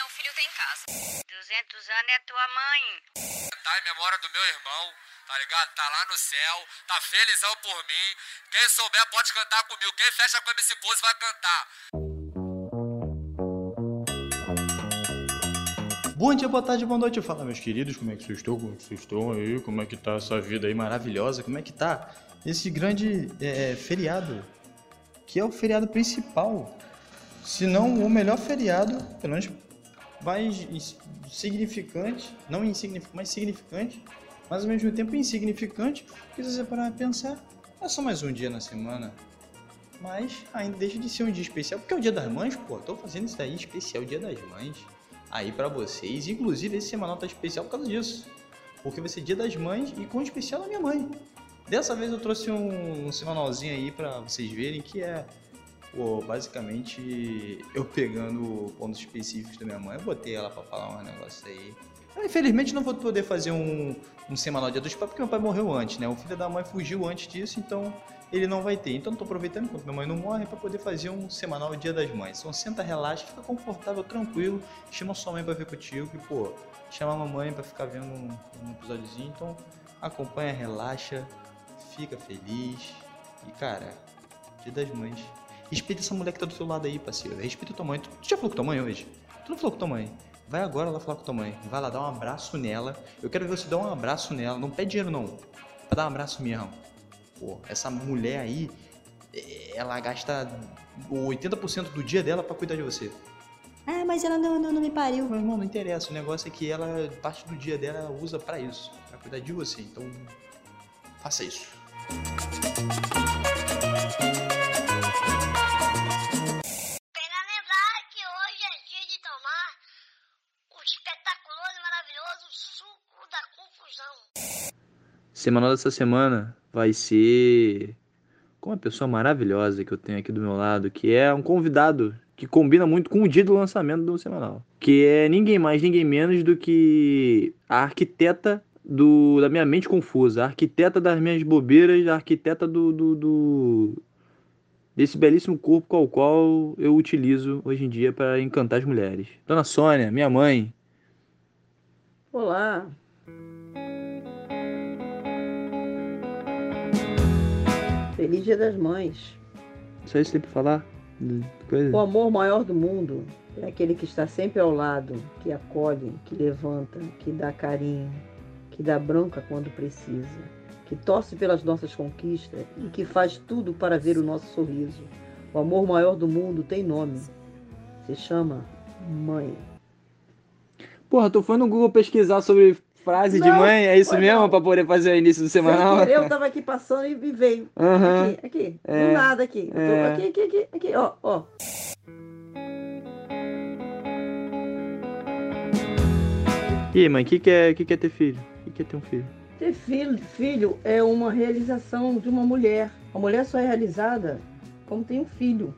não, o filho tem em casa. 200 anos é tua mãe. Tá em memória do meu irmão, tá ligado? Tá lá no céu, tá felizão por mim. Quem souber pode cantar comigo. Quem fecha com esse pose vai cantar. Bom dia, boa tarde, boa noite. Fala, meus queridos, como é que vocês estão? Como é que vocês estão aí? Como é que tá essa vida aí maravilhosa? Como é que tá esse grande é, feriado? Que é o feriado principal. Se não o melhor feriado, pelo menos mais significante, não insignificante, mas significante, mas ao mesmo tempo insignificante, porque você parar a pensar, é só mais um dia na semana. Mas ainda deixa de ser um dia especial, porque é o dia das mães, pô. Tô fazendo isso daí especial, dia das mães aí para vocês. Inclusive, esse semanal tá especial por causa disso. Porque vai ser dia das mães e com especial da minha mãe. Dessa vez eu trouxe um, um semanalzinho aí para vocês verem que é pô, basicamente eu pegando pontos específicos da minha mãe, eu botei ela para falar um negócio aí. Eu, infelizmente não vou poder fazer um, um semanal dia dos pais porque meu pai morreu antes, né? O filho da mãe fugiu antes disso, então ele não vai ter. Então estou aproveitando enquanto minha mãe não morre para poder fazer um semanal Dia das Mães. Então senta, relaxa, fica confortável, tranquilo, chama sua mãe para ver contigo, que pô, chama a mamãe para ficar vendo um, um episódiozinho. Então acompanha, relaxa, fica feliz. E cara, Dia das Mães. Respeita essa mulher que tá do seu lado aí, parceiro. Respeita tua mãe. Tu, tu já falou com tua mãe hoje? Tu não falou com tua mãe? Vai agora lá falar com tua mãe. Vai lá dar um abraço nela. Eu quero ver você dar um abraço nela. Não pede dinheiro não. Pra dar um abraço mesmo. Pô, essa mulher aí, é, ela gasta 80% do dia dela para cuidar de você. Ah, mas ela não, não, não me pariu. Meu irmão, não interessa. O negócio é que ela, parte do dia dela, ela usa para isso. Pra cuidar de você. Então, faça isso. Confusão. Semanal dessa semana vai ser com uma pessoa maravilhosa que eu tenho aqui do meu lado, que é um convidado que combina muito com o dia do lançamento do semanal, que é ninguém mais, ninguém menos do que a arquiteta do, da minha mente confusa, a arquiteta das minhas bobeiras, a arquiteta do, do, do desse belíssimo corpo qual qual eu utilizo hoje em dia para encantar as mulheres. Dona Sônia, minha mãe. Olá. Feliz Dia das Mães. Só isso tem pra falar? Coisa? O amor maior do mundo é aquele que está sempre ao lado, que acolhe, que levanta, que dá carinho, que dá bronca quando precisa, que torce pelas nossas conquistas e que faz tudo para ver o nosso sorriso. O amor maior do mundo tem nome. Se chama Mãe. Porra, tu foi no Google pesquisar sobre frase de Não, mãe, é isso mesmo? Pra poder fazer o início do Sem semanal? eu tava aqui passando e veio. Aham. Aqui, aqui. É. Do nada aqui. É. Aqui, aqui, aqui, aqui, ó, ó. E aí, mãe, o que, que, é, que, que é ter filho? O que, que é ter um filho? Ter filho, filho é uma realização de uma mulher. A mulher só é realizada como tem um filho.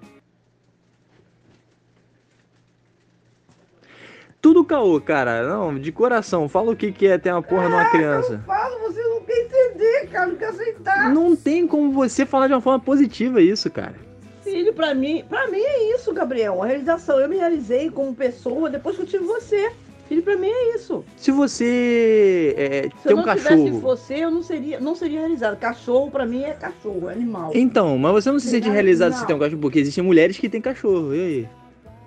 Tudo caô, cara. Não, de coração. Fala o que, que é ter uma porra numa criança. Fala, você não quer entender, cara, não quer aceitar. Não tem como você falar de uma forma positiva isso, cara. Filho, pra mim, pra mim é isso, Gabriel. Uma realização. Eu me realizei como pessoa depois que eu tive você. Filho, pra mim é isso. Se você é, Se eu um não tivesse cachorro. você, eu não seria, não seria realizado. Cachorro, pra mim, é cachorro, é animal. Então, mas você não se sente realizado se tem um cachorro, porque existem mulheres que têm cachorro. E aí?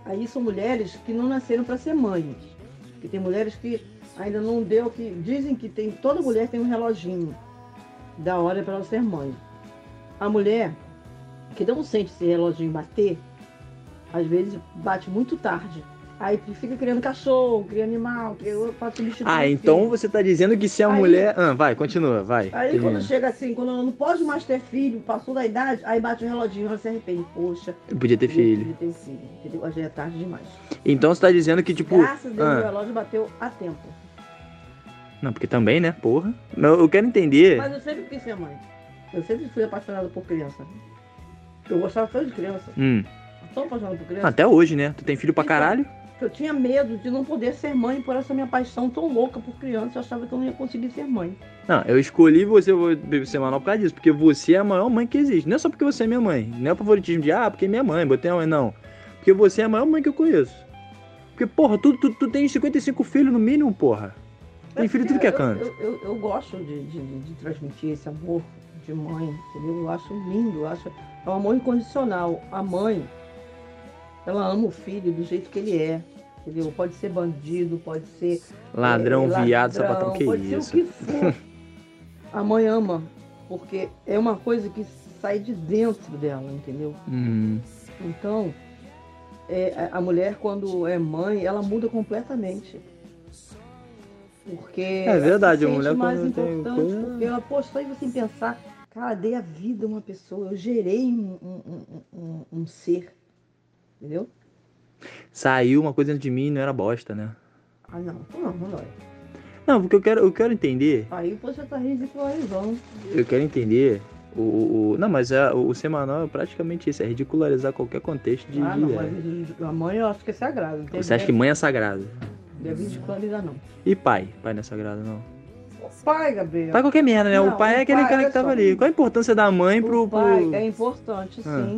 Aí são mulheres que não nasceram para ser mães. Que tem mulheres que ainda não deu, que dizem que tem, toda mulher tem um reloginho da hora para ela ser mãe. A mulher que não sente esse reloginho bater, às vezes bate muito tarde. Aí fica criando cachorro, cria animal, cria para substituir. Ah, então você tá dizendo que se a Aí- mulher. Ah, vai, continua, vai. Aí termina. quando chega assim, quando ela não pode mais ter filho, passou da idade, aí bate o reloginho, ela se arrepende. Poxa, Eu podia ter eu filho. podia ter filho. Entendeu? Já é tarde demais. Então você tá dizendo que, tipo. Graças a Deus, ah, o relógio bateu a tempo. Não, porque também, né? Porra. Não, eu quero entender. Mas eu sempre quis ser mãe. Eu sempre fui apaixonada por criança. Eu gostava tanto de criança. Hum. Tão apaixonada por criança. Até hoje, né? Tu tem filho pra Então, caralho? Que Eu tinha medo de não poder ser mãe por essa minha paixão tão louca por criança. Eu achava que eu não ia conseguir ser mãe. Não, eu escolhi você semanal por causa disso, porque você é a maior mãe que existe. Não é só porque você é minha mãe. Não é o favoritismo de, ah, porque é minha mãe, botei a mãe, não. Porque você é a maior mãe que eu conheço. Porque, porra, tu, tu, tu tem 55 filhos no mínimo, porra. Tem filho tudo que é canto. Eu, eu, eu gosto de, de, de- de transmitir esse amor de mãe, entendeu? Eu acho lindo, eu acho. É um amor incondicional. A mãe, ela ama o filho do jeito que ele é. Entendeu? Pode ser bandido, pode ser. Ladrão, é, viado, sapatão, que pode isso. ser o que for. A mãe ama, porque é uma coisa que sai de dentro dela, entendeu? Hum. Então, é, a mulher, quando é mãe, ela muda completamente. Porque. É verdade, a mulher mais quando tem importante, coisa- porque ela, poxa, só você pensar, cara, dei a vida a uma pessoa, eu gerei um, um- um- um ser. Entendeu? Saiu uma coisa dentro de mim e não era bosta, né? Ah, não, não, não dói. Não, porque eu quero, eu quero entender. Aí você tá ridicularizando. Eu quero entender. O, o- o- não, mas é, o, o semanal é praticamente isso, é ridicularizar qualquer contexto de. Ah, não, de- mas a mãe eu acho que é sagrado. Você acha que mãe é sagrada? Deve ridicularizar, não. E pai? Pai não é sagrado, não. O pai, Gabriel. Pai é qualquer merda, né? Não, o pai é aquele pai, cara olha que tava só. ali. Qual a importância da mãe pro. O pro... pai é importante, Ah.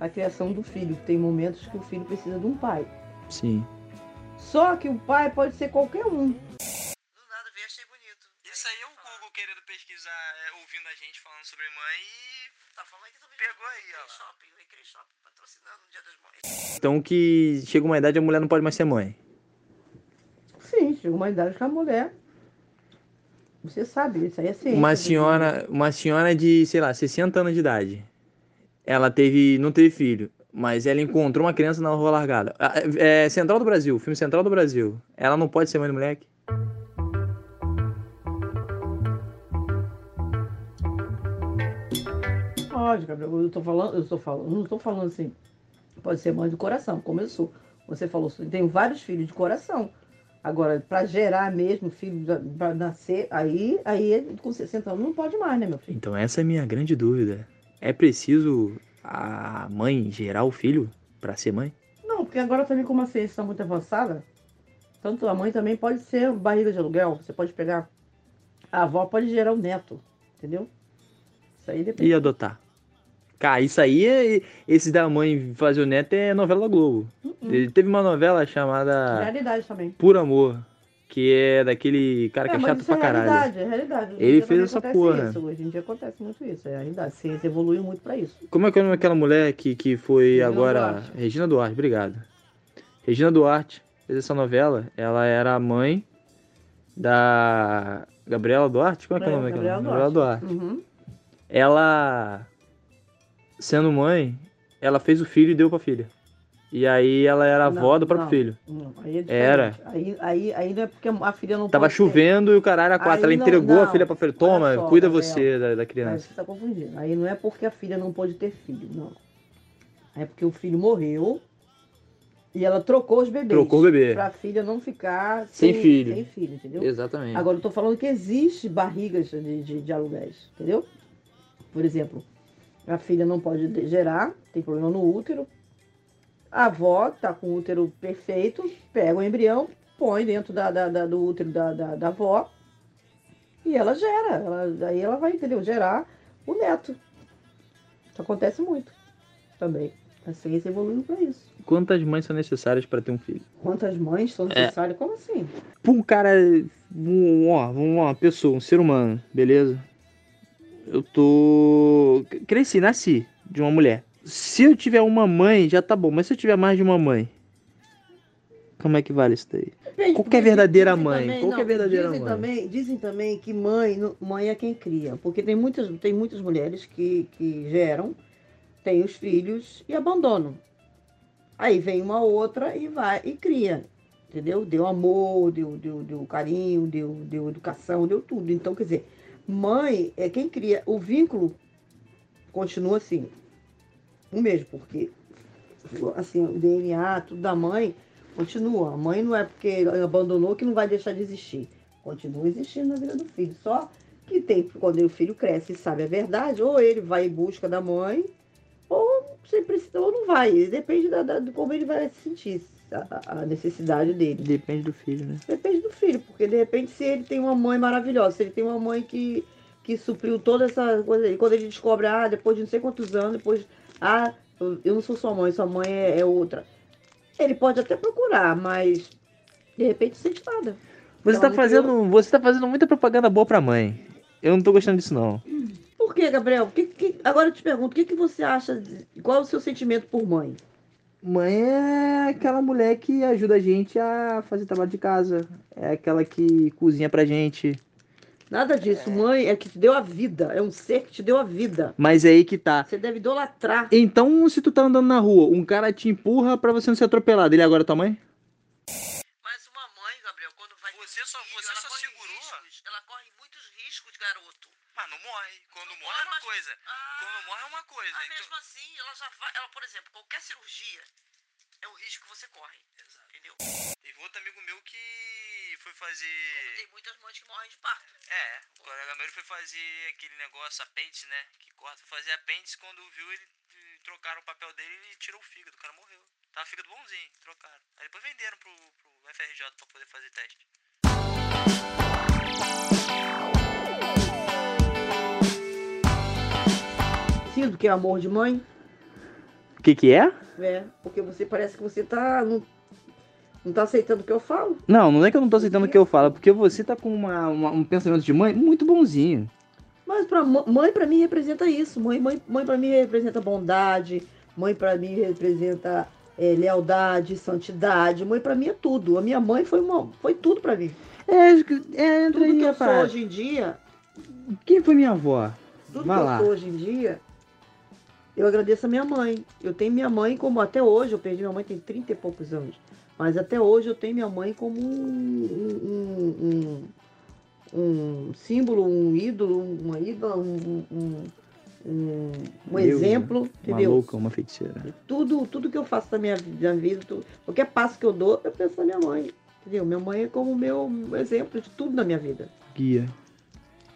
A criação do filho. Tem momentos que o filho precisa de um pai. Sim. Só que o pai pode ser qualquer um. Do nada veio, achei bonito. Isso aí é o Google querendo pesquisar, é, ouvindo a gente falando sobre mãe e. Tá falando aqui sobre Pegou aí, ó. Shopping, Shopping patrocinando o Dia das Mães. Então que chega uma idade a mulher não pode mais ser mãe. Sim, chega uma idade que a mulher. Você sabe, isso aí é ciência. Uma senhora, uma senhora de, sei lá, 60 anos de idade. Ela teve, não teve filho, mas ela encontrou uma criança na rua largada. Ah, É, Central do Brasil, filme Central do Brasil. Ela não pode ser mãe do moleque? Pode, Gabriel. Eu tô falando, eu tô falando, não estou falando assim. Pode ser mãe do coração, como eu sou. Você falou, tenho vários filhos de coração. Agora, para gerar mesmo filho para nascer, aí, aí com 60 anos não pode mais, né, meu filho? Então essa é a minha grande dúvida. É preciso a mãe gerar o filho pra ser mãe? Não, porque agora também como a ciência está muito avançada, tanto a mãe também pode ser barriga de aluguel. Você pode pegar. A avó pode gerar o neto, entendeu? Isso aí depende. E adotar? Cara, isso aí, é, esse da mãe fazer o neto é novela Globo. Ele Teve uma novela chamada Realidade também. Por Amor, que é daquele cara que é, mas chato isso pra é caralho. realidade, é realidade. Hoje Ele fez essa porra. Isso. Hoje em dia acontece muito isso, é a realidade. A ciência evoluiu muito para isso. Como é que é o nome daquela mulher que, que foi Regina agora. Duarte. Regina Duarte, obrigado. Regina Duarte fez essa novela. Ela era a mãe da Gabriela Duarte? Como é que é, o nome daquela? Gabriela Duarte. Uhum. Ela, sendo mãe, ela fez o filho e deu pra filha. E aí ela era avó Não, do próprio não, filho. não, aí é Era. Aí, aí, aí não é porque a filha não Tava pode ter. chovendo e o caralho a quatro. Aí Ela não- entregou a filha pra filha. Toma, só, cuida Gabriel. você da, da criança. você tá confundindo. Aí não é porque a filha não pôde ter filho, não. É porque o filho morreu e ela trocou os bebês. Trocou o bebê. Pra filha não ficar Sem filho. Sem filho, entendeu? Exatamente. Agora eu tô falando que existe barrigas de, de, de aluguéis, entendeu? Por exemplo, a filha não pode de- gerar, tem problema no útero. A avó tá com o útero perfeito, pega o embrião, põe dentro da, da- da- do útero da, da, da avó e ela gera. Ela, aí ela vai, entendeu? Gerar o neto. Isso acontece muito também. A ciência evoluiu para isso. Quantas mães são necessárias pra ter um filho? Quantas mães são necessárias? Como assim? Pra um cara, um, ó, uma pessoa, um ser humano, beleza? Eu tô. Cresci, nasci de uma mulher. Se eu tiver uma mãe, já tá bom, mas se eu tiver mais de uma mãe, como é que vale isso daí? Depende, Qual que é verdadeira mãe? também- Qual que é a verdadeira dizem mãe? Também, dizem também que mãe, não- mãe é quem cria. Porque tem muitas, tem muitas mulheres que, que geram, têm os filhos e abandonam. Aí vem uma outra e vai e cria. Entendeu? Deu amor, deu, deu, deu carinho, deu, deu educação, deu tudo. Então, quer dizer, mãe é quem cria. O vínculo continua assim. O mesmo, porque assim, o DNA, tudo da mãe continua. A mãe não é porque abandonou que não vai deixar de existir. Continua existindo na vida do filho. Só que tem, quando o filho cresce e sabe a verdade, ou ele vai em busca da mãe, ou se precisa, ou não vai. Depende da, da- de como ele vai se sentir, a, a necessidade dele. Depende do filho, né? Depende do filho, porque de repente se ele tem uma mãe maravilhosa, se ele tem uma mãe que, que supriu toda essa coisa aí, quando ele descobre, ah, depois de não sei quantos anos, depois, ah, eu não sou sua mãe, sua mãe é, é outra. Ele pode até procurar, mas de repente não sente nada. Você tá não fazendo. Você tá fazendo muita propaganda boa pra mãe. Eu não tô gostando disso, não. Por que, Gabriel? Que- que- Agora eu te pergunto, o que, que você acha? de- Qual é o seu sentimento por mãe? Mãe é aquela mulher que ajuda a gente a fazer trabalho de casa. É aquela que cozinha pra gente. Nada disso. Mãe é que te deu a vida. É um ser que te deu a vida. Mas é aí que tá. Você deve idolatrar. Então, se tu tá andando na rua, um cara te empurra pra você não ser atropelado. Ele agora é tua mãe? Mas uma mãe, Gabriel, quando vai. Você só- você só segurou? ela corre muitos riscos, garoto. Mas não morre. Quando Não morre é uma mas- coisa. Ah, Quando morre é uma coisa. mas Então- mesmo assim, ela já vai. Ela, por exemplo, qualquer cirurgia é o risco que você corre. Entendeu? Teve outro amigo meu que foi fazer. Tem muitas mães que morrem de parto. É, o colega meu ele foi fazer aquele negócio, apêndice, né? Que corta. Foi fazer apêndice, quando viu ele trocaram o papel dele e tirou o fígado. O cara morreu. Tava fígado bonzinho, trocaram. Aí depois venderam pro, pro FRJ pra poder fazer teste. Sinto que é amor de mãe. O que que é? É, porque você parece que você tá. Não, não tá aceitando o que eu falo. Não, não é que eu não tô aceitando o que eu falo, é porque você tá com uma- uma- um pensamento de mãe muito bonzinho. Mas pra, mã- mãe pra mim representa isso. Mãe, mãe, mãe pra mim representa bondade. Mãe pra mim representa é, lealdade, santidade. Mãe pra mim é tudo. A minha mãe foi, uma, foi tudo pra mim. É, é Tudo aí, que eu sou hoje em dia, Quem foi minha avó? tudo Vai que lá. eu sou hoje em dia, eu agradeço a minha mãe. Eu tenho minha mãe como até hoje, eu perdi minha mãe tem 30 e poucos anos. Mas até hoje eu tenho minha mãe como um, um, um, um símbolo, um ídolo, uma ídola, um, um, um, Meu, exemplo, Uma entendeu? louca, uma feiticeira. Tudo, tudo que eu faço na minha, minha vida, tu- qualquer passo que eu dou, eu penso na minha mãe. Entendeu? Minha mãe é como meu exemplo de tudo na minha vida. Guia.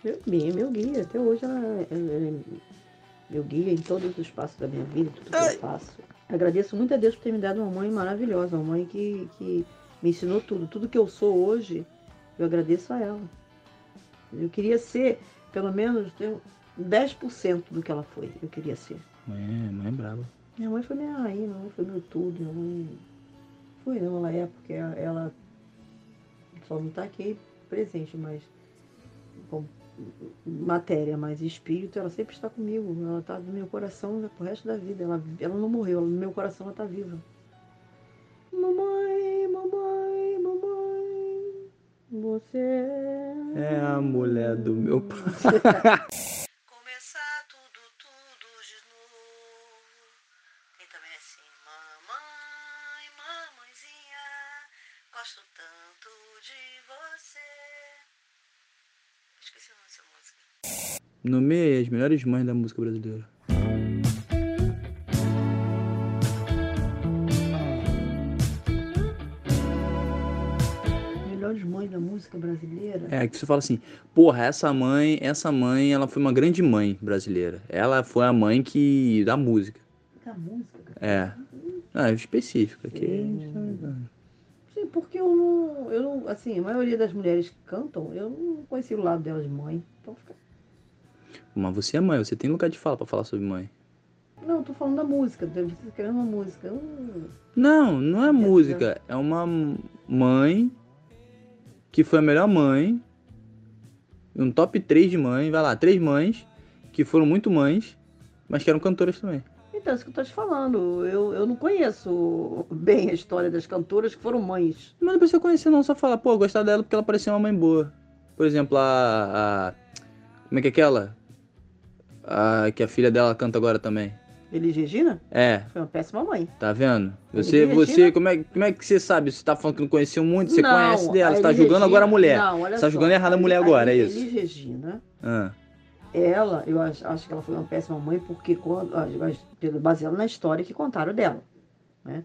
Meu guia, meu guia. Até hoje ela é, ela é meu guia em todos os passos da minha vida, tudo que eu faço. Agradeço muito a Deus por ter me dado uma mãe maravilhosa, uma mãe que, que me ensinou tudo. Tudo que eu sou hoje, eu agradeço a ela. Eu queria ser, pelo menos, ter um 10% do que ela foi. Eu queria ser. Mãe, mãe é brava. Minha mãe foi minha rainha, minha mãe foi meu tudo. Minha mãe foi não, ela é, porque ela- só não tá aqui presente, mas com matéria, mas espírito, ela sempre está comigo. Ela tá no meu coração pro resto da vida. Ela, ela não morreu, ela- no meu coração ela tá viva. Mamãe, mamãe, mamãe, você É a mulher do meu pai. Nomeei as melhores mães da música brasileira. Melhores mães da música brasileira? É, que você fala assim, porra, essa mãe, essa mãe, ela foi uma grande mãe brasileira. Ela foi a mãe que. da música. Da música. É. Ah, é específica. Que... Sim, porque eu não, eu não. Assim, a maioria das mulheres que cantam, eu não conheci o lado delas de mãe. Então fica. Mas você é mãe, você tem lugar de fala pra falar sobre mãe. Não, eu tô falando da música, você querendo uma música. Não, não- é música. É uma mãe que foi a melhor mãe. Um top 3 de mãe, vai lá, três mães que foram muito mães, mas que eram cantoras também. Então, é isso que eu tô te falando. Eu, eu não conheço bem a história das cantoras que foram mães. Mas não precisa conhecer, não, só falar, pô, eu gostava dela porque ela parecia uma mãe boa. Por exemplo, a. a- como é que é aquela? A, que a filha dela canta agora também. Elis Regina É, foi uma péssima mãe. tá vendo? Elis Você, Regina- você, como é, como é que você sabe? Você tá falando que não conhecia muito, você Não, conhece dela, a você tá Elis julgando Regina- agora a mulher. Não, olha Você tá julgando errado a mulher Elis- agora, é Elis isso? Regina, Ah, ela, eu acho, acho que ela foi uma péssima mãe porque, quando, baseado na história que contaram dela. Né?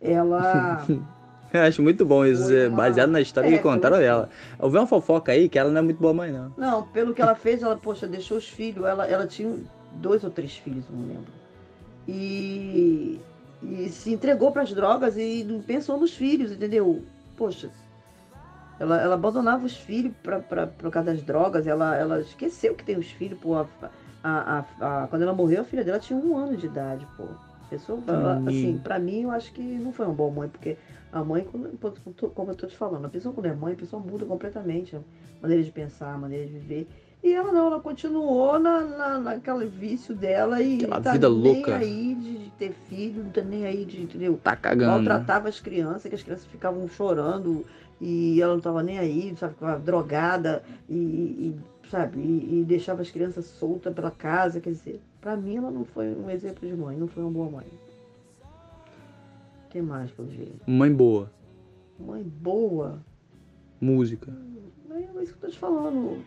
Ela. eu acho muito bom isso, Foi é baseado na história É, que contaram foi dela. Eu vi uma fofoca aí que ela não é muito boa mãe, não. Não, pelo que ela fez, ela, poxa, deixou os filhos. Ela, ela tinha dois ou três filhos, não lembro. E, e se entregou para as drogas e não pensou nos filhos, entendeu? Poxa, ela, ela abandonava os filhos pra, pra, por causa das drogas, ela, ela esqueceu que tem os filhos, pô. A, a, a- a- quando ela morreu, a filha dela tinha um ano de idade, pô. Pessoa, Hum. assim, pra mim, eu acho que não foi uma boa mãe, porque a mãe, como eu tô te falando, a pessoa quando é mãe, a pessoa muda completamente a maneira de pensar, a maneira de viver. E ela não, ela continuou na, na, naquele vício dela e Aquela tá vida nem louca. aí de, de ter filho, não tá nem aí de, entendeu? Tá cagando. Maltratava as crianças, que as crianças ficavam chorando e ela não tava nem aí, sabe, ficava drogada e, e, sabe, e, e deixava as crianças soltas pela casa, quer dizer, pra mim ela não foi um exemplo de mãe, não foi uma boa mãe. O que mais eu vi? Mãe boa. Mãe boa. Música. Não é isso que eu tô te falando.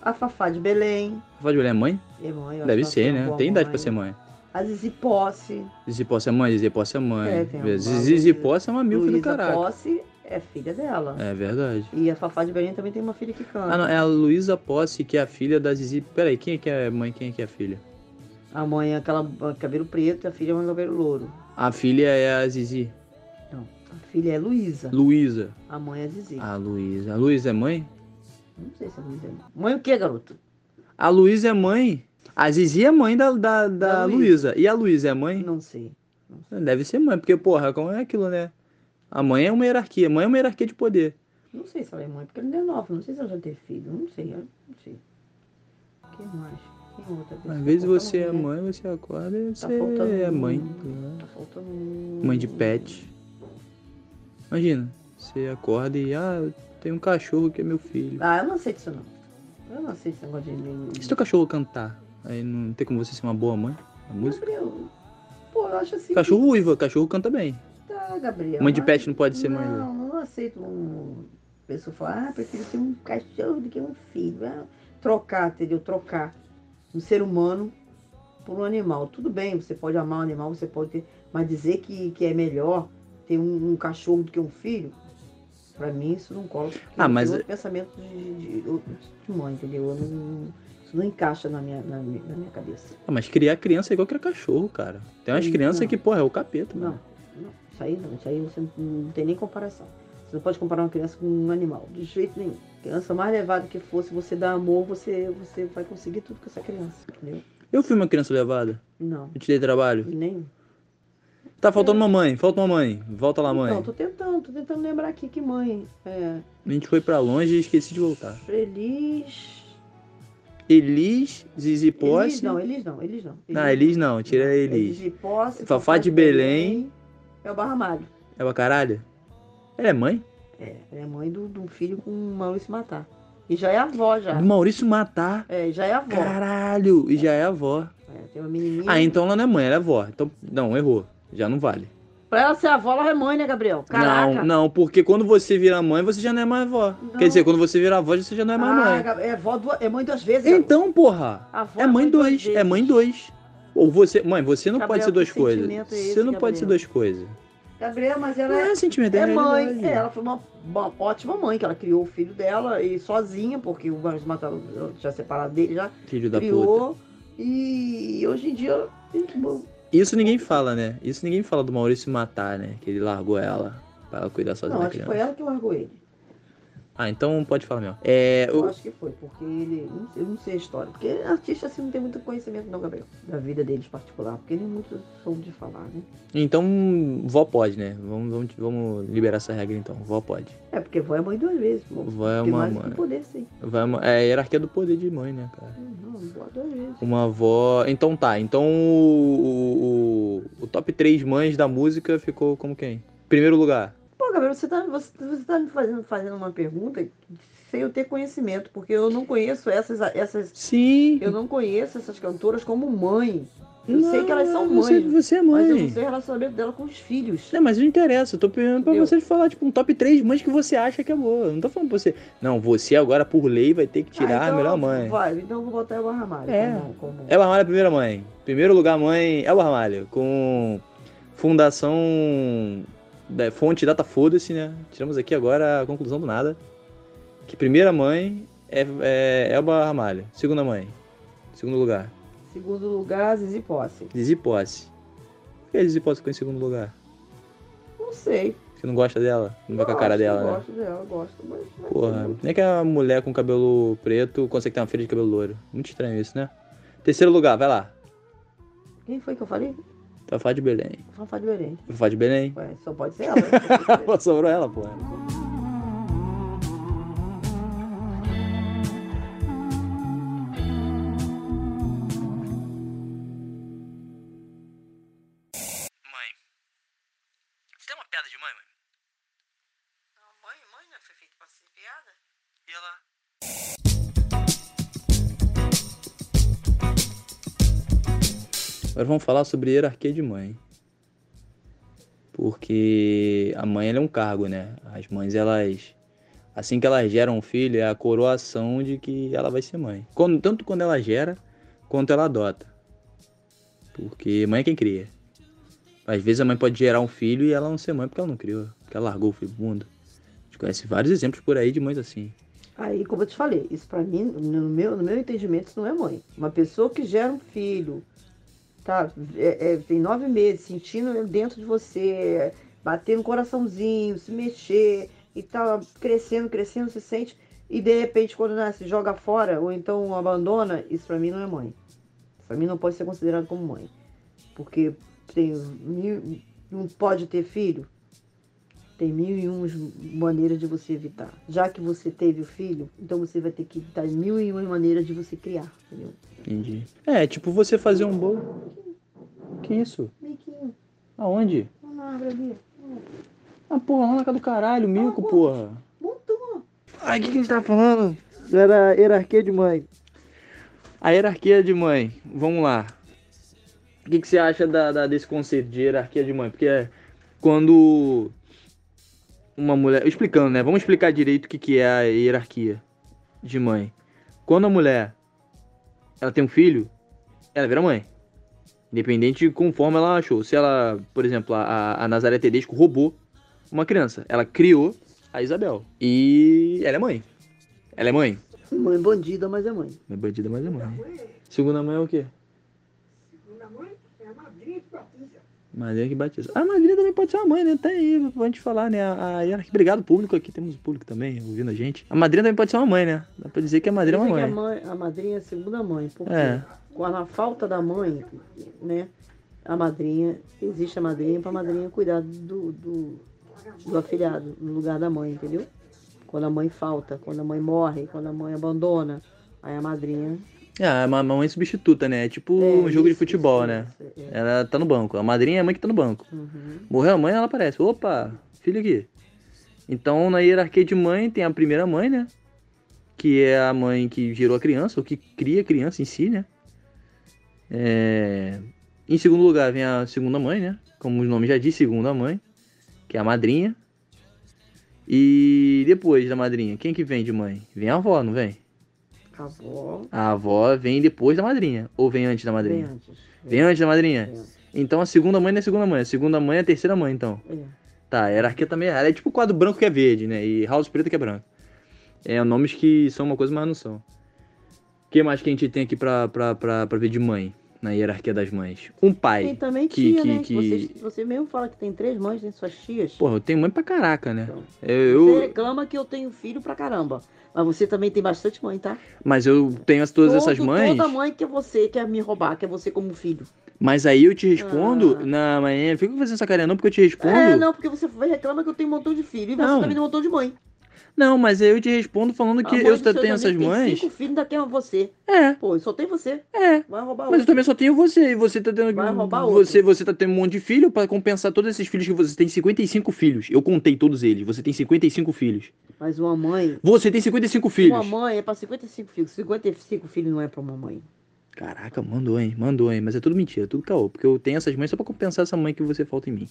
A Fafá de Belém. Fafá de Belém é mãe? É mãe, Deve ser, né? Tem idade mãe. pra ser mãe. A Zizi Posse. Zizi Posse é mãe, Zizi Posse é mãe. É, tem Zizi Zizi Posse é uma milfa do caralho. Posse é filha dela. É verdade. E a Fafá de Belém também tem uma filha que canta. Ah, não, é a Luísa Posse, que é a filha da Zizi. Peraí, quem é que é mãe, quem é que é a filha? A mãe é aquela cabelo preto e a filha é um cabelo louro. A filha é a Zizi. Não, a filha é Luísa. Luísa. A mãe é Zizi. A Luísa. A Luísa é mãe? Não sei se a Luísa é mãe. Mãe o quê, garoto? A Luísa é mãe. A Zizi é mãe da, da, da, Da Luísa. E a Luísa é mãe? Não sei. Deve ser mãe, porque, porra, como é aquilo, né? A mãe é uma hierarquia. Mãe é uma hierarquia de poder. Não sei se ela é mãe, porque ela é nova. Não sei se ela já teve filho. Não sei, eu não sei. O que mais? Quem outra pessoa? Às vezes você é mãe, você acorda e Tá você faltando é mãe. Tá faltando. Mãe de pet. Imagina, você acorda e, ah, tenho um cachorro que é meu filho. Ah, eu não sei disso não. Eu não sei desse negócio de. E se teu cachorro cantar? Aí não tem como você ser uma boa mãe? A música? Gabriel, pô, eu acho assim. Cachorro uiva, cachorro canta bem. Tá, Gabriel. Mãe de pet não pode ser mãe, Não, não aceito um. A pessoa falar, ah, prefiro ter um cachorro do que um filho. Ah, trocar, entendeu? Trocar um ser humano por um animal. Tudo bem, você pode amar um animal, você pode ter. Mas dizer que, que é melhor ter um, um cachorro do que um filho, pra mim isso não cola. Ah, mas- outro pensamento de, de, de- de mãe, entendeu? Eu não- isso não encaixa na minha, na na minha cabeça. Ah, mas criar criança é igual criar cachorro, cara. Tem umas Não. crianças que, porra, é o capeta, mano. não. Isso aí não. Isso aí você não, não tem nem comparação. Você não pode comparar uma criança com um animal, de jeito nenhum. Criança mais levada que fosse, você dá amor, você, você vai conseguir tudo com essa criança, entendeu? Eu fui uma criança levada. Não, Eu te dei trabalho. nenhum. Tá faltando uma mãe, falta uma mãe. Volta lá, mãe. Não, tô tentando, tô tentando lembrar aqui que mãe. É. A gente foi pra longe e esqueci de voltar. Feliz. Elis, Zizi Elis Posse. não, Elis não, Elis não. Não, Elis não, tira Elis. Elis Posse. Fafá de Belém. É o Barra Malho. É pra caralho? Ela é mãe? É, ela é mãe do, do filho com o Maurício Matar. E já é avó, já. Do Maurício Matar. É, já é avó. Caralho! E já é avó. É, tem uma menininha. Ah, então ela não é mãe, ela é avó. Então, não, errou. Já não vale. Pra ela ser avó, ela é mãe, né, Gabriel? Caraca. Não, não, porque quando você vira mãe, você já não é mais avó. Não. Quer dizer, quando você vira avó, você já não é mais Ah, mãe. É, avó é mãe duas vezes. Então, porra. Avó É mãe duas dois. vezes. É mãe dois. Ou você. Mãe, você não Gabriel, pode ser duas coisas. é esse, Você não pode ser Gabriel? duas coisas. Gabriel, mas ela Não é, é sentimento, é, é mãe. É, ela foi uma, uma ótima mãe, que ela criou o filho dela e sozinha, porque o Maurício Matar já separado dele, já Filho da puta. criou. E hoje em dia. Isso ninguém fala, né? Isso ninguém fala do Maurício matar, né? Que ele largou ela pra ela cuidar sozinha Não, da acho que criança. foi ela que largou ele. Ah, então pode falar mesmo. É, Eu o- acho que foi, porque ele. Eu não sei a história. Porque artista assim não tem muito conhecimento, não, Gabriel. Da vida deles particular. Porque ele é muito soube de falar, né? Então, vó pode, né? Vamos, vamos, vamos liberar essa regra então. Vó pode. É, porque vó é mãe duas vezes. Pô. Vó é uma mãe. poder, sim. Vai uma- É a hierarquia do poder de mãe, né, cara? Não, vó duas vezes. Uma avó. Então tá. Então o, o, o top 3 mães da música ficou como quem? Primeiro lugar. Gabriel, você tá, você, você tá me fazendo, fazendo uma pergunta sem eu ter conhecimento, porque eu não conheço essas, essas. Sim. Eu não conheço essas cantoras como mãe. Eu sei que elas são Você, mães. você é Mas eu mãe. não sei o relacionamento dela com os filhos. Não, mas não interessa, eu tô pedindo pra Entendeu? você falar, tipo, um top 3 mães que você acha que é boa. Eu não tô falando pra você. Não, você agora, por lei, vai ter que tirar Ah, então a melhor mãe. Vai, então eu vou botar o Ramalho É. como, como... Elba Ramalho é a primeira mãe. Primeiro lugar, mãe, Elba Ramalho. Com fundação da fonte data foda-se, né? Tiramos aqui agora a conclusão do nada. Que primeira mãe é, é Elba Ramalho. Segunda mãe. Segundo lugar. Segundo lugar, Zizi Posse. Zizi Posse. Por que a Zizi Posse ficou em segundo lugar? Não sei. Você não gosta dela? Não vai com a cara dela, né? Gosto dela, gosto. Mas, mas Porra, nem que a mulher com cabelo preto consegue ter uma filha de cabelo loiro. Muito estranho isso, né? Terceiro lugar, vai lá. Quem foi que eu falei? Fafá de Belém. Fafá de Belém. Fafá de Belém. Ué, só pode ser ela. né? Sobrou ela, pô. Agora vamos falar sobre hierarquia de mãe. Porque a mãe é um cargo, né? As mães, elas. Assim que elas geram um filho, é a coroação de que ela vai ser mãe. Quando- tanto quando ela gera, quanto ela adota. Porque mãe é quem cria. Às vezes a mãe pode gerar um filho e ela não ser mãe porque ela não criou. Porque ela largou o filho pro mundo. A gente conhece vários exemplos por aí de mães assim. Aí, como eu te falei, isso pra mim, no meu, no meu entendimento, isso não é mãe. Uma pessoa que gera um filho, tá? É- é, tem nove meses, sentindo dentro de você, batendo um coraçãozinho, se mexer e tá crescendo, crescendo, se sente, e de repente, quando nasce, joga fora ou então abandona, isso pra mim não é mãe. Pra mim não pode ser considerado como mãe. Porque tem não pode ter filho, tem mil e uma maneiras de você evitar. Já que você teve o filho, então você vai ter que evitar mil e uma maneiras de você criar, entendeu? Entendi. É, tipo você fazer um bolo. Que isso? Miquinho, Aonde? na árvore ali. Ah, porra, lá na casa do caralho, mico, Ah, porra. Montou. Ai, o que, que a gente tá falando? Era hierarquia de mãe. A hierarquia de mãe, vamos lá. O que, que você acha da, da- desse conceito de hierarquia de mãe? Porque é quando uma mulher. Explicando, né? Vamos explicar direito o que, que é a hierarquia de mãe. Quando a mulher ela tem um filho, ela vira mãe. Independente de conforme ela achou. Se ela, por exemplo, a, a Nazaré Tedesco roubou uma criança, ela criou a Isabel. E ela é mãe. Ela é mãe. Mãe bandida, mas é mãe. É bandida, mas é mãe. Segunda mãe é o quê? Madrinha que batiza. A madrinha também pode ser uma mãe, né? Tá aí pra gente falar, né? A, a. Obrigado, público aqui. Temos o público também ouvindo a gente. A madrinha também pode ser uma mãe, né? Dá pra dizer que a madrinha é uma mãe. a, mãe, a madrinha é a segunda mãe. Porque É. quando a falta da mãe, né? A madrinha, existe a madrinha pra madrinha cuidar do, do, do afilhado, no lugar da mãe, entendeu? Quando a mãe falta, quando a mãe morre, quando a mãe abandona, aí a madrinha. Ah, é uma mãe substituta, né? É tipo É, um jogo de isso, futebol, isso, né? isso, é. Ela tá no banco. A madrinha é a mãe que tá no banco. Uhum. Morreu a mãe, ela aparece. Opa, filho aqui. Então, na hierarquia de mãe, tem a primeira mãe, né? Que é a mãe que gerou a criança, ou que cria a criança em si, né? É... Em segundo lugar, vem a segunda mãe, né? Como o nome já diz, segunda mãe, que é a madrinha. E depois da madrinha, quem que vem de mãe? Vem a avó, não vem? A avó A avó vem depois da madrinha, ou vem antes da vem madrinha? antes. Vem antes da madrinha? Vem. Então a segunda mãe não é a segunda mãe, a segunda mãe é a terceira mãe, então. É. Tá, a hierarquia também é. Ela é tipo quadro branco que é verde, né? E house preto que é branco. É nomes que são uma coisa, mas não são. O que mais que a gente tem aqui pra, pra, pra, pra ver de mãe? Na hierarquia das mães? Um Tem pai. também que- tia, que- né? que- Você, você mesmo fala que tem três mães, tem suas tias. Porra, eu tenho mãe pra caraca, né? Então, Eu, Você eu- reclama que eu tenho filho pra caramba. Mas você também tem bastante mãe, tá? mas eu tenho as- todas essas Todo- mães. Toda mãe que você quer me roubar, quer você como filho. Mas aí eu te respondo. Ah. Mas não fica fazendo essa carinha não, porque eu te respondo. É, não, porque você reclama que eu tenho um montão de filho. E você Não. também tem um montão de mãe. Não, mas aí eu te respondo falando que eu só tenho essas tem mães. cinco filhos, ainda quer você. É, Pô, só tem você. é. Vai roubar Mas eu outro. também só tenho você, e você tá tendo. Vai roubar você, outro. você tá tendo um monte de filho pra compensar todos esses filhos que você tem 55 filhos. Eu contei todos eles. Você tem 55 filhos. Mas uma mãe. Você tem 55 filhos. Uma mãe é pra 55 filhos. 55 filhos não é pra uma mãe. Caraca, mandou, hein? Mandou, hein? Mas é tudo mentira, é tudo caô. Porque eu tenho essas mães só pra compensar essa mãe que você falta em mim.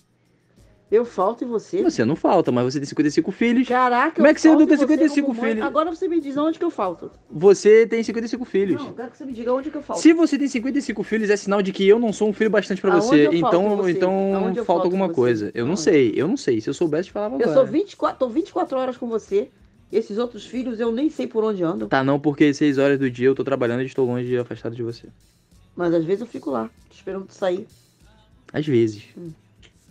Eu falto em você. Você não falta, mas você tem 55 filhos. Caraca, Como eu é que você não tem em você 55 como mãe. filhos? Agora você me diz onde que eu falto. Você tem 55 filhos. Não, eu quero que você me diga onde que eu falto. Se você tem 55 filhos, é sinal de que eu não sou um filho bastante pra Aonde você. eu Então, você? então eu falta alguma coisa. Eu não Aonde? sei, eu não sei. Se eu soubesse, falava Eu agora. sou 24, tô 24 horas com você. Esses outros filhos eu nem sei por onde andam. Tá, não, porque 6 horas do dia eu tô trabalhando e estou longe e afastado de você. Mas às vezes eu fico lá, esperando tu sair. Às vezes. Hum.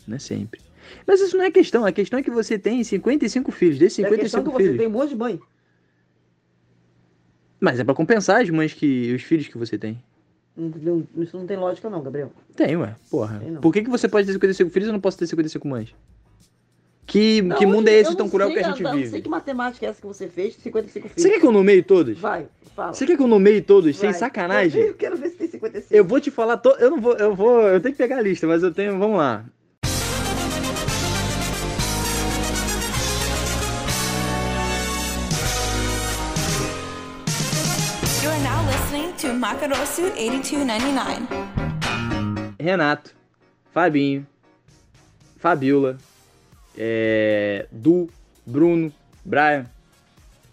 Não é sempre. Mas isso não é questão. A questão é que você tem 55 filhos. Desses É a questão que 55 você filhos. tem um monte de mãe. Mas é pra compensar as mães que. os filhos que você tem. Não- Isso não tem lógica não, Gabriel. Tem, ué. Porra. Tem. Por que, que você pode ter 55 filhos e eu não posso ter 55 mães? Que, Não, que mundo eu- é esse eu tão cruel que a gente eu Não sei vive? que matemática é essa que você fez, 55 filhos. Você quer que eu nomeie todos? Vai, fala. Você quer que eu nomeie todos sem Vai. sacanagem? Eu quero ver se tem 55. Eu vou te falar, to... eu não vou, eu vou, eu tenho que pegar a lista, mas eu tenho, vamos lá. Makarosu 8299. Renato, Fabinho, Fabiola, é, Du, Bruno, Brian.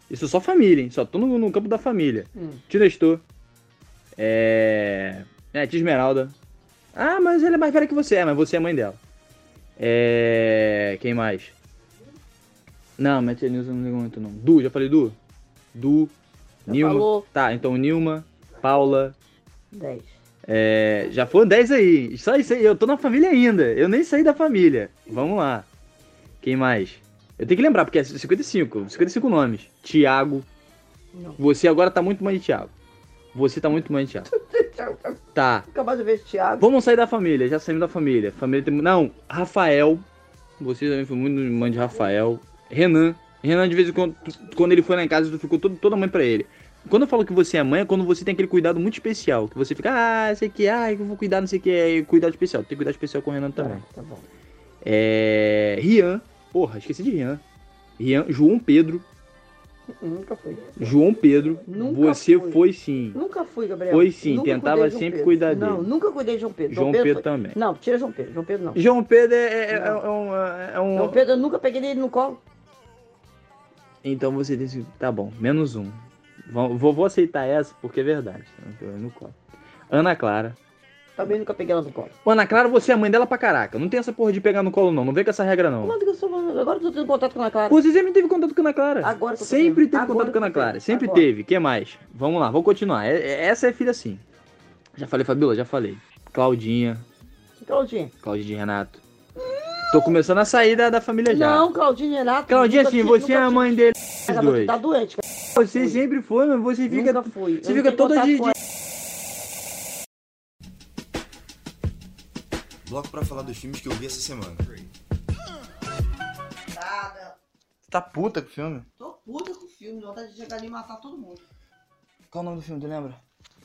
Isso só família, hein? Só tô no, no campo da família. Hum. Tio Nestor. É. É, tia Esmeralda. Ah, mas ela é mais velha que você. É, mas você é mãe dela. É. Quem mais? Não, minha tia Nilza não liga muito, não. Du, já falei Du? Du, Já Nilma. falou. Tá, então Nilma, Paula, 10. é, já foram 10 aí. Só isso aí. Eu tô na família ainda. Eu nem saí da família. Vamos lá. Quem mais? Eu tenho que lembrar, porque é 55. 55 nomes. Tiago. Você agora tá muito mãe de Tiago. Você tá muito mãe de Tiago. Tá. Acabou de ver esse Thiago. Vamos sair da família. Já saímos da família. Família tem... Não, Rafael. Você também foi muito mãe de Rafael. Renan. Renan, de vez em quando, quando ele foi lá em casa, tu ficou todo, toda mãe pra ele. Quando eu falo que você é mãe, é quando você tem aquele cuidado muito especial. Que você fica, ah, sei que, ah, eu vou cuidar, não sei o que, é cuidado especial. Tem cuidado especial com o Renan também. Tá bom. É. Rian. Porra, esqueci de Rian. Rian, João Pedro. Nunca fui. João Pedro. Nunca você fui. foi sim. Nunca fui, Gabriel. Foi sim, Nunca tentava João sempre Pedro. cuidar Não, dele. nunca cuidei de João Pedro. João Pedro foi- também. Não, tira João Pedro. João Pedro não. João Pedro é, é- é- Não. é um. É um... João Pedro, eu nunca peguei ele no colo. Então você disse, tá bom, menos um. Vou, vou- aceitar essa porque é verdade. No colo. Ana Clara. Também nunca peguei ela no colo. Ô, Ana Clara, você é mãe dela pra caraca. Não tem essa porra de pegar no colo, não. Não vem com essa regra, não. Quando que eu sou? Agora eu tô tendo contato com a Clara. Você sempre teve contato com a Ana Clara. Agora que eu tô Sempre teve Agora contato com a Ana que Clara. Sempre Agora. teve. que mais? Vamos lá, vou continuar. É- é- Essa é filha sim. Já falei, Fabiola? Já falei. Claudinha. Claudinha. Claudinha de Renato. Tô começando a sair da, da família já. Não, Claudinha e Renato. Claudinha, assim, tive- você é a mãe dele. Tá doente, cara. Você fui. sempre foi, mas você fica. Nunca fui. Você Eu fica toda de. de- Bloco pra falar dos filmes que eu vi essa semana. Nada. Tá puta com o filme? Tô puta com o filme. Vontade de chegar ali e matar todo mundo. Qual o nome do filme, tu lembra?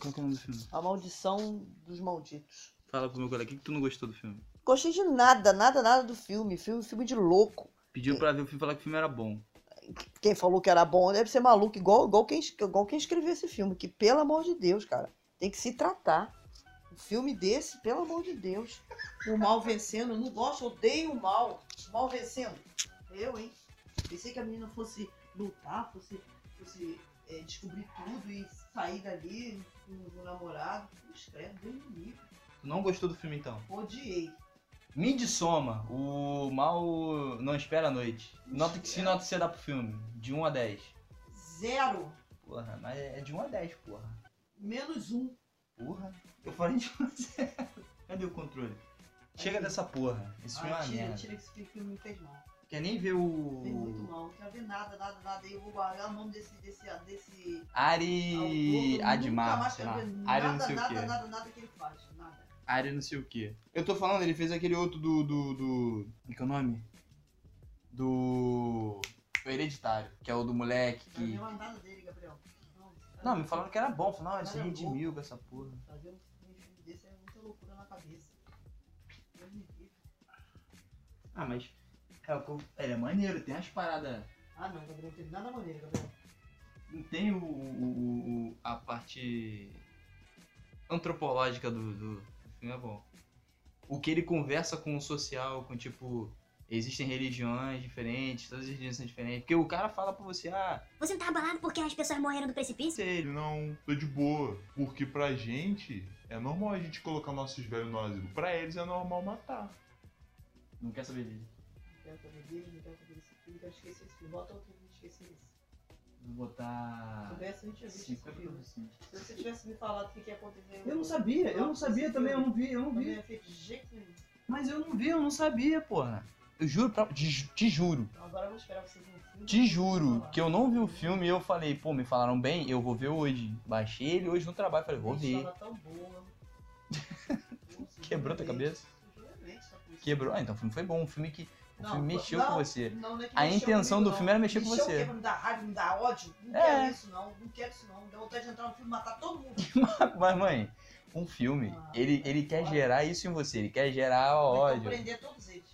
Qual que é o nome do filme? A maldição dos malditos. Fala pro meu colega, o que, que tu não gostou do filme? Gostei de nada, nada, nada do filme. Filme, filme de louco. Pediu pra ver o filme e falar que o filme era bom. Quem falou que era bom deve ser maluco, igual, igual, quem, igual quem escreveu esse filme. Que, pelo amor de Deus, cara, tem que se tratar. Um filme desse, pelo amor de Deus. O mal vencendo, eu não gosto, odeio o mal. O mal vencendo. Eu, hein? Pensei que a menina fosse lutar, fosse, fosse é, descobrir tudo e sair dali com o namorado. Escreve, Deus me livre. Tu não gostou do filme então? Odiei. Midsoma, o mal não espera a noite. Nota que se nota você dá pro filme? De 1 a 10. Zero. Porra, mas é de 1 a 10, porra. Menos um. Porra, eu falei de 1 a 0. Cadê o controle? Chega dessa porra. Esse filme é Ah, uma tira, merda. tira que esse filme me fez mal. Quer nem ver o. Fez muito mal, não quero ver nada, nada, nada. Eu vou guardar o nome desse. desse, desse Ari. autor, Admar. Nunca mais sei quero lá. ver Ari nada, não sei o nada, quê. nada, nada que ele faz. Nada. Ari não sei o quê. Eu tô falando, ele fez aquele outro do. do. do. Como que é o nome? Do. O Hereditário, que é o do moleque Não que. dele, Gabriel. Não, Não, me falaram que era bom. Falaram, não, ele se redimiu com essa porra. Fazer um filme desse é muita loucura na cabeça. Ah, mas. É, o ele é maneiro, tem umas paradas. Ah, não, Gabriel, não teve nada maneiro, Gabriel. Não tem o, o- o- a parte antropológica do, do filme é bom. O que ele conversa com o social, com tipo, existem religiões diferentes, todas as religiões são diferentes. Porque o cara fala pra você, ah, Você não tá abalado porque as pessoas morreram do precipício? ele. Não, tô de boa. Porque pra gente é normal a gente colocar nossos velhos no asilo. Pra eles é normal matar. Não quer saber dele. Não quero saber dele, não quero saber desse filme, quero esquecer esse filme. Bota outro vídeo, esquecer esse. Vou botar. Se soubesse, a gente tinha visto esse filme. 50%. Se você tivesse me falado o que, que ia acontecer. Eu não sabia, eu não sabia também, eu não vi, eu não Não vi. ia feito de jeito nenhum. Mas eu não vi, eu não sabia, porra. Eu juro pra. Te, te juro. Agora eu vou esperar vocês no filme. Te juro que eu não vi o filme e eu falei, pô, me falaram bem, eu vou ver hoje. Baixei ele hoje no trabalho, falei, vou ver. Tão boa. Quebrou tua cabeça? Quebrou. Ah, então o filme foi bom. Um filme que. O Não, filme mexeu não, com você. não, não é que a intenção comigo, do não. filme era mexer com Mexeu você. o quê? Me dar raiva, me dar ódio? Não É. quero isso, não. Não quero isso, não. Deu vontade de entrar no filme e matar todo mundo. Mas, mãe, um filme, ele, ele quer gerar isso em você. Ele quer gerar ódio. Então prender todos eles.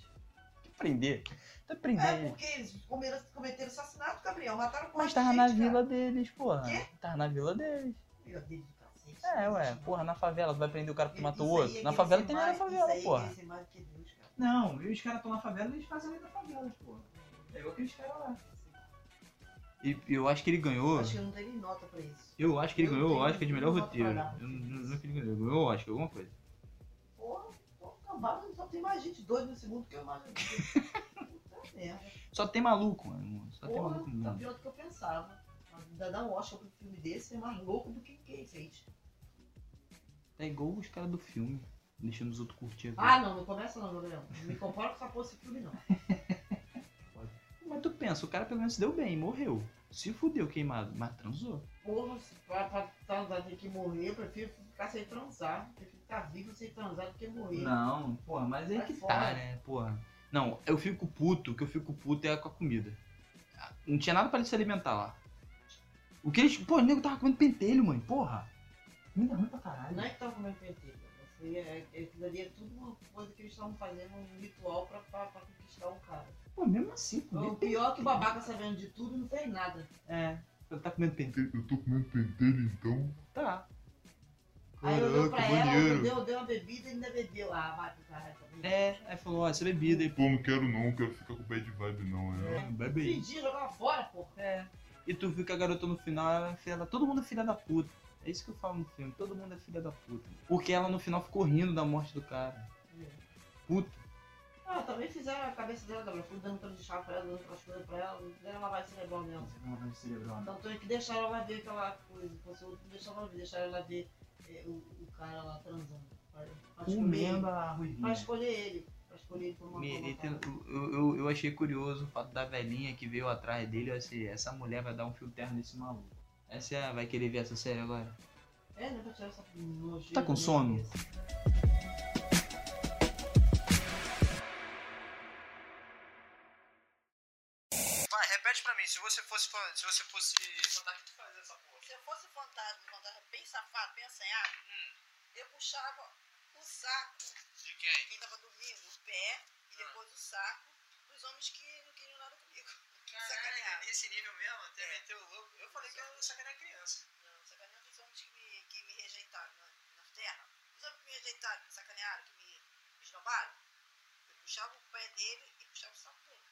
Prender. Tá prender. É, porque eles cometeram assassinato, Gabriel. Mataram quase Mas tava gente, na cara. vila deles, porra. Quê? Tava na vila deles. Vila deles do cacete. É, ué, porra, na favela, tu vai prender o cara que matou o outro. é Na favela tem nada na mais- favela, isso aí é porra. mais do que Deus, cara. Não, e os caras estão na favela e eles fazem ali na favela, porra. É igual aqueles caras lá. E eu acho que ele ganhou. Acho que eu não tenho nem nota pra isso. Eu acho que ele Eu ganhou o tenho Oscar de melhor roteiro. pra. Eu não não sei que ele ganhou. Ganhou o Oscar, alguma coisa. Porra, acabado, só tem mais gente doida nesse mundo que eu imagino. Puta merda. Só tem maluco, mano. Só tem Porra, maluco no tá mundo. pior do que eu pensava. Ainda dar um Oscar pro filme desse é mais louco do que quem fez. É igual os caras do filme. Deixando os outros curtir aqui. Ah, não, não começa não, Gabriel. Não me compara com essa porra desse filme, não. Mas tu pensa, o cara pelo menos deu bem, morreu. Se fudeu queimado, mas transou. Porra, se pra, pra transar tem que morrer, eu prefiro ficar sem transar. Eu prefiro ficar vivo sem transar do que morrer. Não, porra, mas aí Sai que fora. tá, né, porra. Não, eu fico puto, o que eu fico puto é com a comida. Não tinha nada pra ele se alimentar lá. O que eles. Pô, o nego tava comendo pentelho, mãe, porra. Comida ruim pra caralho. Não é que tava comendo pentelho. É, é, aquilo ali é tudo uma coisa que eles estavam fazendo, um ritual pra, pra, pra conquistar o cara. Pô, mesmo assim, O pior é que o babaca sabendo de tudo não fez nada. É, ele tá comendo pentelho. Eu tô comendo pentelho então. Tá. Aí olhou pra ela, deu, deu uma bebida e ainda bebeu. Ah, vai pro caralho também. É, aí falou, ó, essa bebida aí, Pô, não quero não, não quero ficar com bad vibe não. É. bebe aí. Pedir, jogava fora, porra. É. E tu viu que a garota no final, ela é filha da... todo mundo é filha da puta. É isso que eu falo no filme, todo mundo é filha da puta. Porque ela no final ficou rindo da morte do cara. Puta. Ah, também fizeram a cabeça dela, Gabriel. Fui dando coisa de chá pra ela, dando outras coisas pra ela. Fizeram lavagem cerebral nela. Então tem que deixar ela ver aquela coisa. Outro, deixar ela ver, deixar ela ver é, o, o cara lá transando. Pra, pra Comendo a ruivinha. Pra escolher ele. Pra escolher ele por uma Me- tem- eu, eu, eu achei curioso o fato da velhinha que veio atrás dele. Eu essa mulher vai dar um fio terno nesse maluco. Essa é a- vai querer ver essa série agora? É, né? Pra tirar essa nojeira. Tá com minha sono? Vai, repete pra mim, se você fosse. Se você fosse. Fantasma, o que tu fazia essa porra? Se eu fosse fantasma, um fantasma bem safado, bem assanhado, eu puxava o saco De quem? quem tava dormindo, o pé, e depois o saco dos homens que não queriam nada comigo. Sacanear. Caralho, nesse nível mesmo, até meteu o louco. Eu falei que eu ia sacanear criança. Não, sacaneando os homens que me, que me rejeitaram na, na terra. Os homens que me rejeitaram, que me sacanearam, que me esnobaram. Eu puxava o pé dele e puxava o saco dele.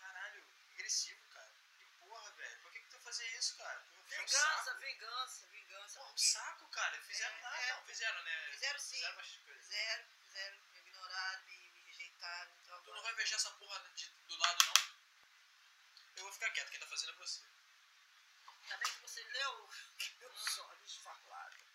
Caralho, agressivo, cara. Que porra, velho. Por que, que tu fazia isso, cara? Enfiou um Vingança, vingança, vingança. Pô, um porque saco, cara. Fizeram É, nada. é. Não, fizeram, né? Fizeram sim. Fizeram bastante coisa. Fizeram, fizeram, me ignoraram, me, me rejeitaram. Então Tu não agora- vai fechar essa porra de- do lado, não? Eu vou ficar quieto, quem tá fazendo é você. Ainda bem que você leu meus olhos faculados.